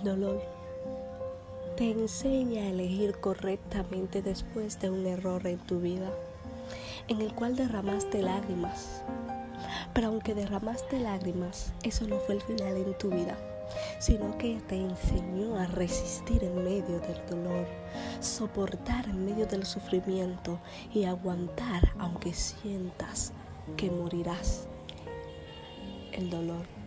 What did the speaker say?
El dolor te enseña a elegir correctamente después de un error en tu vida, en el cual derramaste lágrimas. Pero aunque derramaste lágrimas, eso no fue el final en tu vida, sino que te enseñó a resistir en medio del dolor, soportar en medio del sufrimiento y aguantar aunque sientas que morirás. El dolor